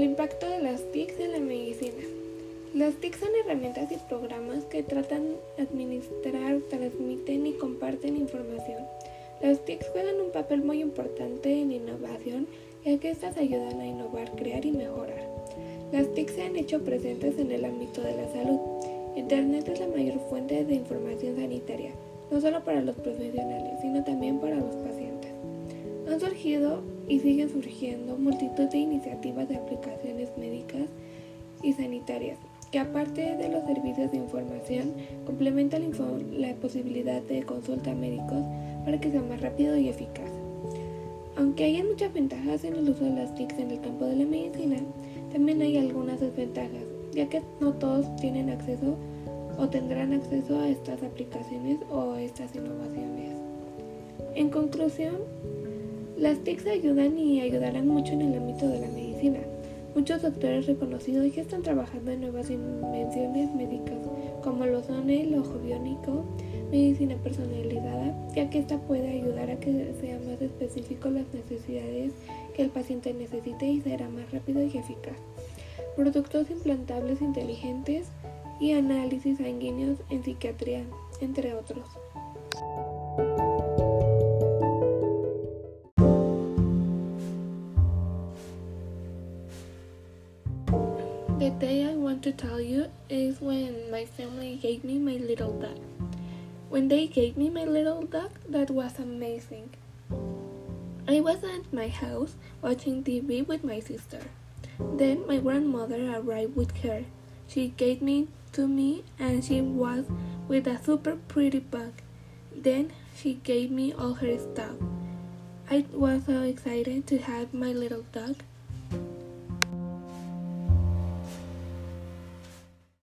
Impacto de las TICs en la medicina. Las TIC son herramientas y programas que tratan de administrar, transmiten y comparten información. Las TIC juegan un papel muy importante en innovación, ya que estas ayudan a innovar, crear y mejorar. Las TIC se han hecho presentes en el ámbito de la salud. Internet es la mayor fuente de información sanitaria, no solo para los profesionales, sino también para los pacientes. Han surgido y siguen surgiendo multitud de iniciativas de sanitarias que aparte de los servicios de información, complementa la, posibilidad de consulta a médicos para que sea más rápido y eficaz. Aunque hay muchas ventajas en el uso de las TICs en el campo de la medicina, también hay algunas desventajas, ya que no todos tienen acceso o tendrán acceso a estas aplicaciones o estas innovaciones. En conclusión, las TICs ayudan y ayudarán mucho en el ámbito de la medicina Muchos doctores reconocidos ya están trabajando en nuevas invenciones médicas, como lo son el ojo biónico, medicina personalizada, ya que esta puede ayudar a que sea más específico las necesidades que el paciente necesite y será más rápido y eficaz. Productos implantables inteligentes y análisis sanguíneos en psiquiatría, entre otros. The day I want to tell you is when my family gave me my little dog. When they gave me my little dog, that was amazing. I was at my house watching TV with my sister. Then my grandmother arrived with her. She gave me to me and she was with a super pretty bag. Then she gave me all her stuff. I was so excited to have my little dog.